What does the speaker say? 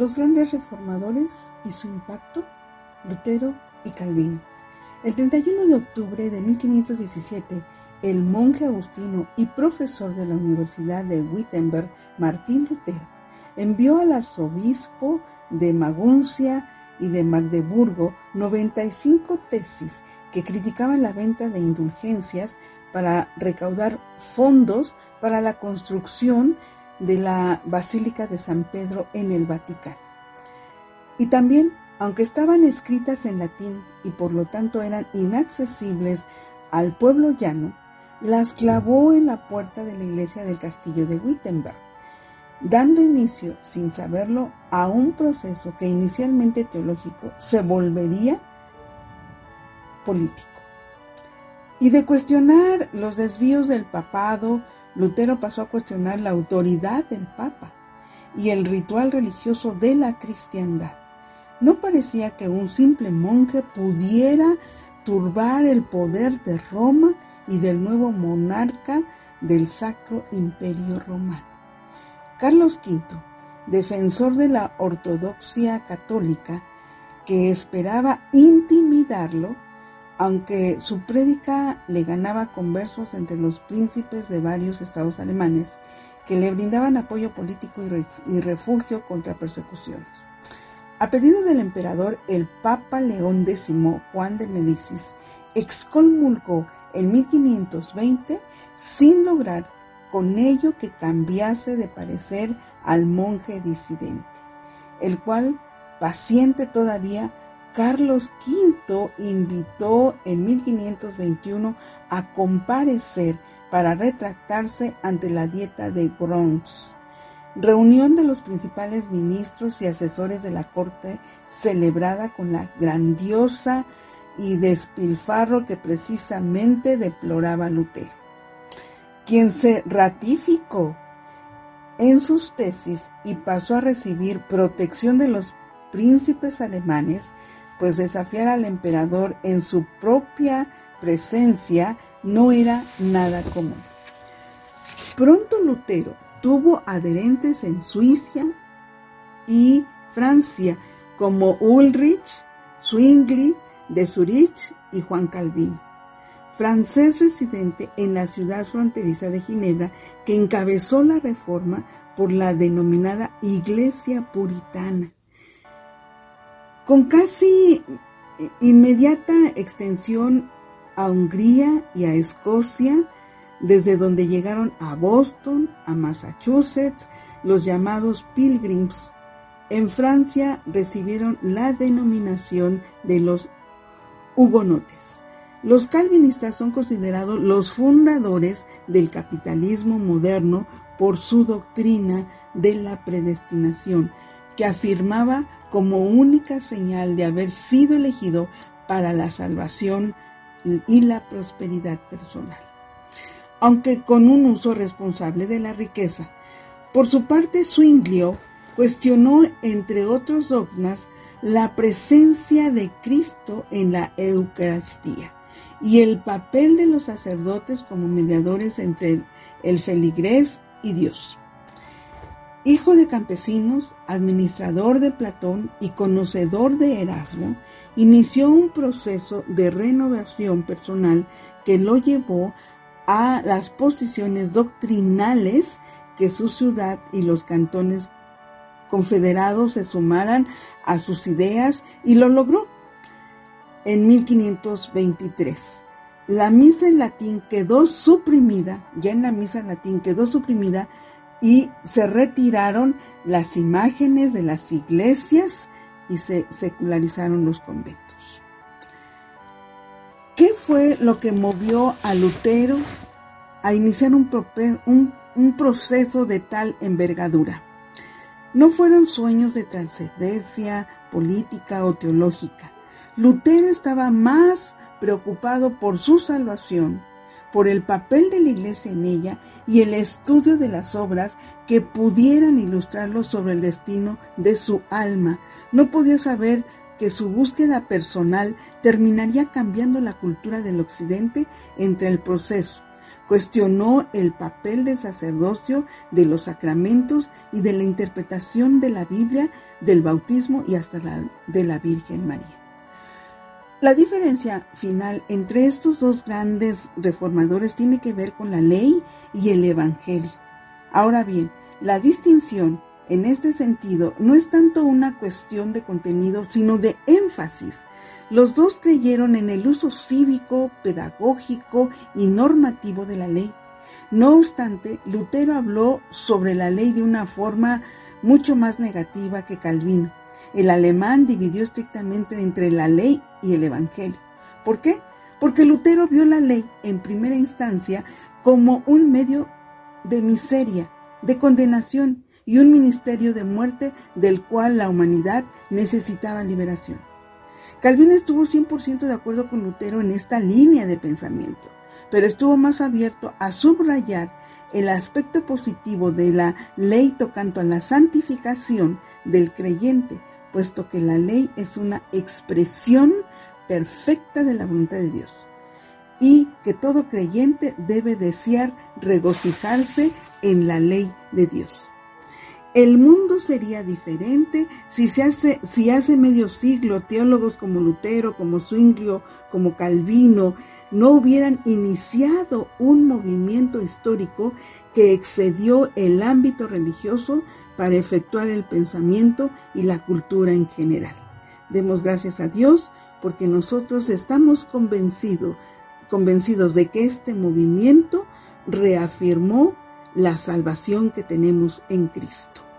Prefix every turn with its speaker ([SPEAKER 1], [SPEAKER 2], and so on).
[SPEAKER 1] Los grandes reformadores y su impacto, Lutero y Calvino. El 31 de octubre de 1517, el monje agustino y profesor de la Universidad de Wittenberg, Martín Lutero, envió al arzobispo de Maguncia y de Magdeburgo 95 tesis que criticaban la venta de indulgencias para recaudar fondos para la construcción de la Basílica de San Pedro en el Vaticano. Y también, aunque estaban escritas en latín y por lo tanto eran inaccesibles al pueblo llano, las clavó en la puerta de la iglesia del castillo de Wittenberg, dando inicio, sin saberlo, a un proceso que inicialmente teológico se volvería político. Y de cuestionar los desvíos del papado, Lutero pasó a cuestionar la autoridad del papa y el ritual religioso de la cristiandad. No parecía que un simple monje pudiera turbar el poder de Roma y del nuevo monarca del Sacro Imperio Romano. Carlos V, defensor de la ortodoxia católica, que esperaba intimidarlo, aunque su prédica le ganaba conversos entre los príncipes de varios estados alemanes que le brindaban apoyo político y refugio contra persecuciones. A pedido del emperador, el Papa León X Juan de Medicis excomulgó en 1520 sin lograr con ello que cambiase de parecer al monje disidente, el cual, paciente todavía, Carlos V invitó en 1521 a comparecer para retractarse ante la dieta de Worms, reunión de los principales ministros y asesores de la corte celebrada con la grandiosa y despilfarro que precisamente deploraba Lutero, quien se ratificó en sus tesis y pasó a recibir protección de los príncipes alemanes pues desafiar al emperador en su propia presencia no era nada común. Pronto Lutero tuvo adherentes en Suiza y Francia como Ulrich, Zwingli, de Zurich y Juan Calvin, francés residente en la ciudad fronteriza de Ginebra que encabezó la reforma por la denominada Iglesia Puritana con casi inmediata extensión a Hungría y a Escocia, desde donde llegaron a Boston, a Massachusetts, los llamados Pilgrims. En Francia recibieron la denominación de los hugonotes. Los calvinistas son considerados los fundadores del capitalismo moderno por su doctrina de la predestinación, que afirmaba como única señal de haber sido elegido para la salvación y la prosperidad personal, aunque con un uso responsable de la riqueza. Por su parte, Zwinglio cuestionó, entre otros dogmas, la presencia de Cristo en la Eucaristía y el papel de los sacerdotes como mediadores entre el feligrés y Dios. Hijo de campesinos, administrador de Platón y conocedor de Erasmo, inició un proceso de renovación personal que lo llevó a las posiciones doctrinales que su ciudad y los cantones confederados se sumaran a sus ideas y lo logró en 1523. La misa en latín quedó suprimida, ya en la misa en latín quedó suprimida y se retiraron las imágenes de las iglesias y se secularizaron los conventos. ¿Qué fue lo que movió a Lutero a iniciar un, un proceso de tal envergadura? No fueron sueños de trascendencia política o teológica. Lutero estaba más preocupado por su salvación por el papel de la iglesia en ella y el estudio de las obras que pudieran ilustrarlo sobre el destino de su alma. No podía saber que su búsqueda personal terminaría cambiando la cultura del occidente entre el proceso, Cuestionó el papel del sacerdocio, de los sacramentos y de la interpretación de la Biblia, del bautismo y hasta la, de la Virgen María. La diferencia final entre estos dos grandes reformadores tiene que ver con la ley y el Evangelio. Ahora bien, la distinción en este sentido no es tanto una cuestión de contenido, sino de énfasis. Los dos creyeron en el uso cívico, pedagógico y normativo de la ley. No obstante, Lutero habló sobre la ley de una forma mucho más negativa que Calvino. El alemán dividió estrictamente entre la ley y el Evangelio. ¿Por qué? Porque Lutero vio la ley en primera instancia como un medio de miseria, de condenación y un ministerio de muerte del cual la humanidad necesitaba liberación. Calvino estuvo 100% de acuerdo con Lutero en esta línea de pensamiento, pero estuvo más abierto a subrayar el aspecto positivo de la ley tocando a la santificación del creyente puesto que la ley es una expresión perfecta de la voluntad de Dios y que todo creyente debe desear regocijarse en la ley de Dios. El mundo sería diferente si, se hace, si hace medio siglo teólogos como Lutero, como Zwinglio, como Calvino, no hubieran iniciado un movimiento histórico que excedió el ámbito religioso para efectuar el pensamiento y la cultura en general. Demos gracias a Dios porque nosotros estamos convencidos, convencidos de que este movimiento reafirmó la salvación que tenemos en Cristo.